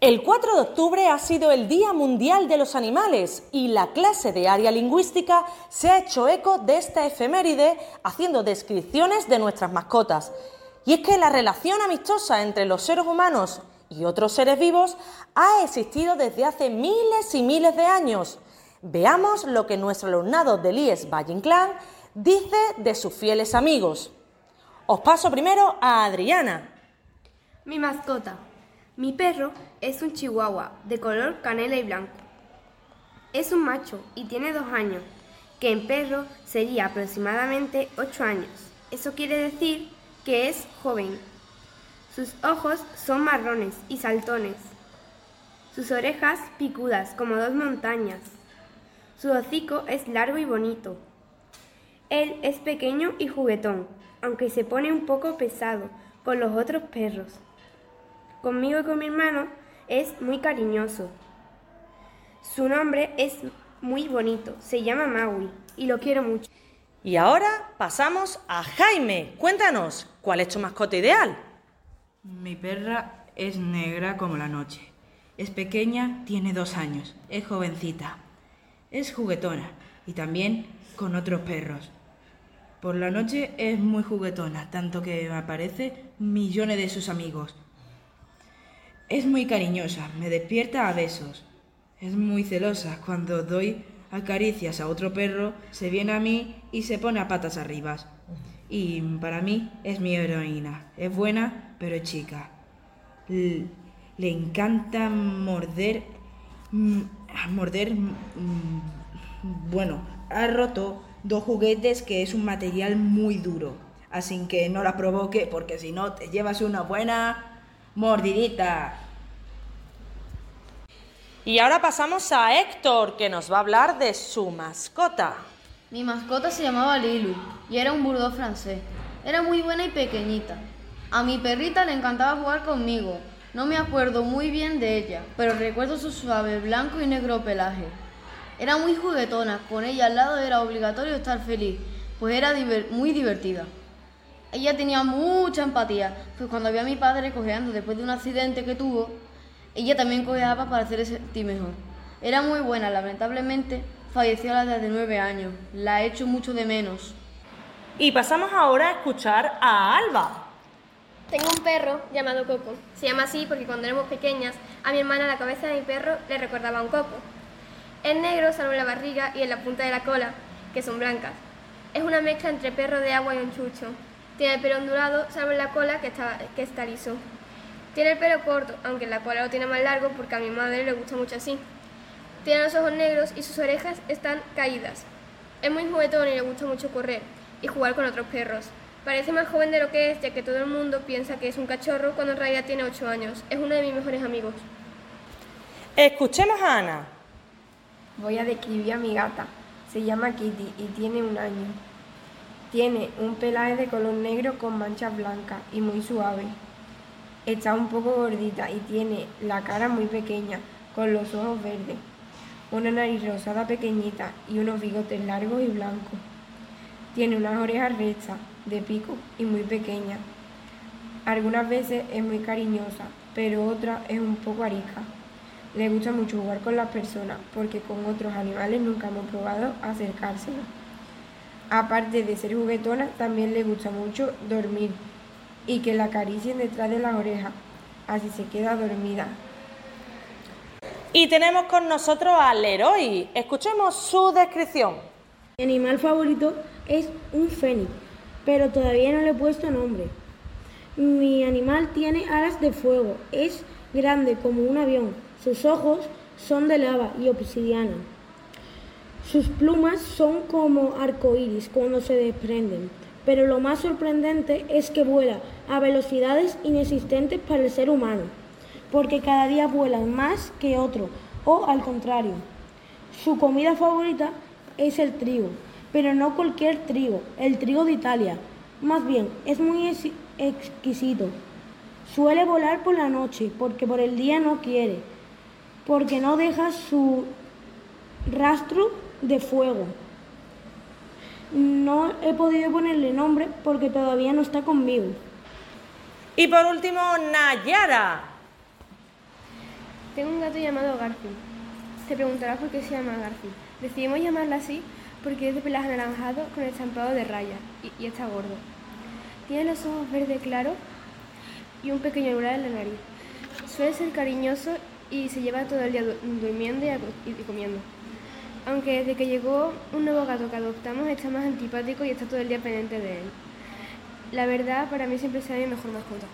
El 4 de octubre ha sido el Día Mundial de los Animales y la clase de área lingüística se ha hecho eco de esta efeméride haciendo descripciones de nuestras mascotas. Y es que la relación amistosa entre los seres humanos y otros seres vivos ha existido desde hace miles y miles de años. Veamos lo que nuestro alumnado del IES Valle Inclán dice de sus fieles amigos. Os paso primero a Adriana. Mi mascota. Mi perro es un chihuahua de color canela y blanco. Es un macho y tiene dos años, que en perro sería aproximadamente ocho años. Eso quiere decir que es joven. Sus ojos son marrones y saltones. Sus orejas picudas como dos montañas. Su hocico es largo y bonito. Él es pequeño y juguetón, aunque se pone un poco pesado con los otros perros. Conmigo y con mi hermano es muy cariñoso. Su nombre es muy bonito, se llama Maui y lo quiero mucho. Y ahora pasamos a Jaime. Cuéntanos, ¿cuál es tu mascota ideal? Mi perra es negra como la noche. Es pequeña, tiene dos años, es jovencita. Es juguetona y también con otros perros. Por la noche es muy juguetona, tanto que me aparece millones de sus amigos. Es muy cariñosa, me despierta a besos. Es muy celosa. Cuando doy acaricias a otro perro, se viene a mí y se pone a patas arriba. Y para mí es mi heroína. Es buena, pero es chica. Le encanta morder. mm, morder. mm, bueno, ha roto dos juguetes que es un material muy duro. Así que no la provoque porque si no te llevas una buena mordidita. Y ahora pasamos a Héctor, que nos va a hablar de su mascota. Mi mascota se llamaba Lilu y era un bulldog francés. Era muy buena y pequeñita. A mi perrita le encantaba jugar conmigo. No me acuerdo muy bien de ella, pero recuerdo su suave blanco y negro pelaje. Era muy juguetona, con ella al lado era obligatorio estar feliz, pues era diver- muy divertida. Ella tenía mucha empatía, pues cuando había a mi padre cojeando después de un accidente que tuvo, ella también cojeaba para hacerle sentir mejor. Era muy buena, lamentablemente falleció a la edad de nueve años. La he hecho mucho de menos. Y pasamos ahora a escuchar a Alba. Tengo un perro llamado Coco. Se llama así porque cuando éramos pequeñas, a mi hermana la cabeza de mi perro le recordaba a un coco. Es negro salvo en la barriga y en la punta de la cola, que son blancas. Es una mezcla entre perro de agua y un chucho. Tiene el pelo ondulado, salvo en la cola, que está, que está liso. Tiene el pelo corto, aunque en la cola lo tiene más largo porque a mi madre le gusta mucho así. Tiene los ojos negros y sus orejas están caídas. Es muy juguetón y le gusta mucho correr y jugar con otros perros. Parece más joven de lo que es, ya que todo el mundo piensa que es un cachorro cuando en realidad tiene 8 años. Es uno de mis mejores amigos. Escuchemos a Ana. Voy a describir a mi gata. Se llama Kitty y tiene un año. Tiene un pelaje de color negro con manchas blancas y muy suave. Está un poco gordita y tiene la cara muy pequeña, con los ojos verdes, una nariz rosada pequeñita y unos bigotes largos y blancos. Tiene unas orejas rectas, de pico y muy pequeñas. Algunas veces es muy cariñosa, pero otras es un poco arisca. Le gusta mucho jugar con las personas porque con otros animales nunca hemos probado acercárselo. Aparte de ser juguetona, también le gusta mucho dormir y que la acaricien detrás de las orejas. Así se queda dormida. Y tenemos con nosotros a Leroy. Escuchemos su descripción. Mi animal favorito es un fénix, pero todavía no le he puesto nombre. Mi animal tiene alas de fuego, es grande como un avión, sus ojos son de lava y obsidiana. Sus plumas son como arcoíris cuando se desprenden, pero lo más sorprendente es que vuela a velocidades inexistentes para el ser humano, porque cada día vuelan más que otro, o al contrario. Su comida favorita es el trigo, pero no cualquier trigo, el trigo de Italia. Más bien, es muy ex- exquisito. Suele volar por la noche porque por el día no quiere, porque no deja su rastro de fuego. No he podido ponerle nombre porque todavía no está conmigo. Y por último, Nayara. Tengo un gato llamado Garfield. Te preguntarás por qué se llama Garfield. Decidimos llamarla así porque es de pelaje anaranjado con estampado de rayas y, y está gordo. Tiene los ojos verde claro y un pequeño lunar en la nariz. Suele ser cariñoso y se lleva todo el día du- durmiendo y comiendo. Aunque desde que llegó un nuevo gato que adoptamos está más antipático y está todo el día pendiente de él. La verdad, para mí siempre será mi mejor mascota.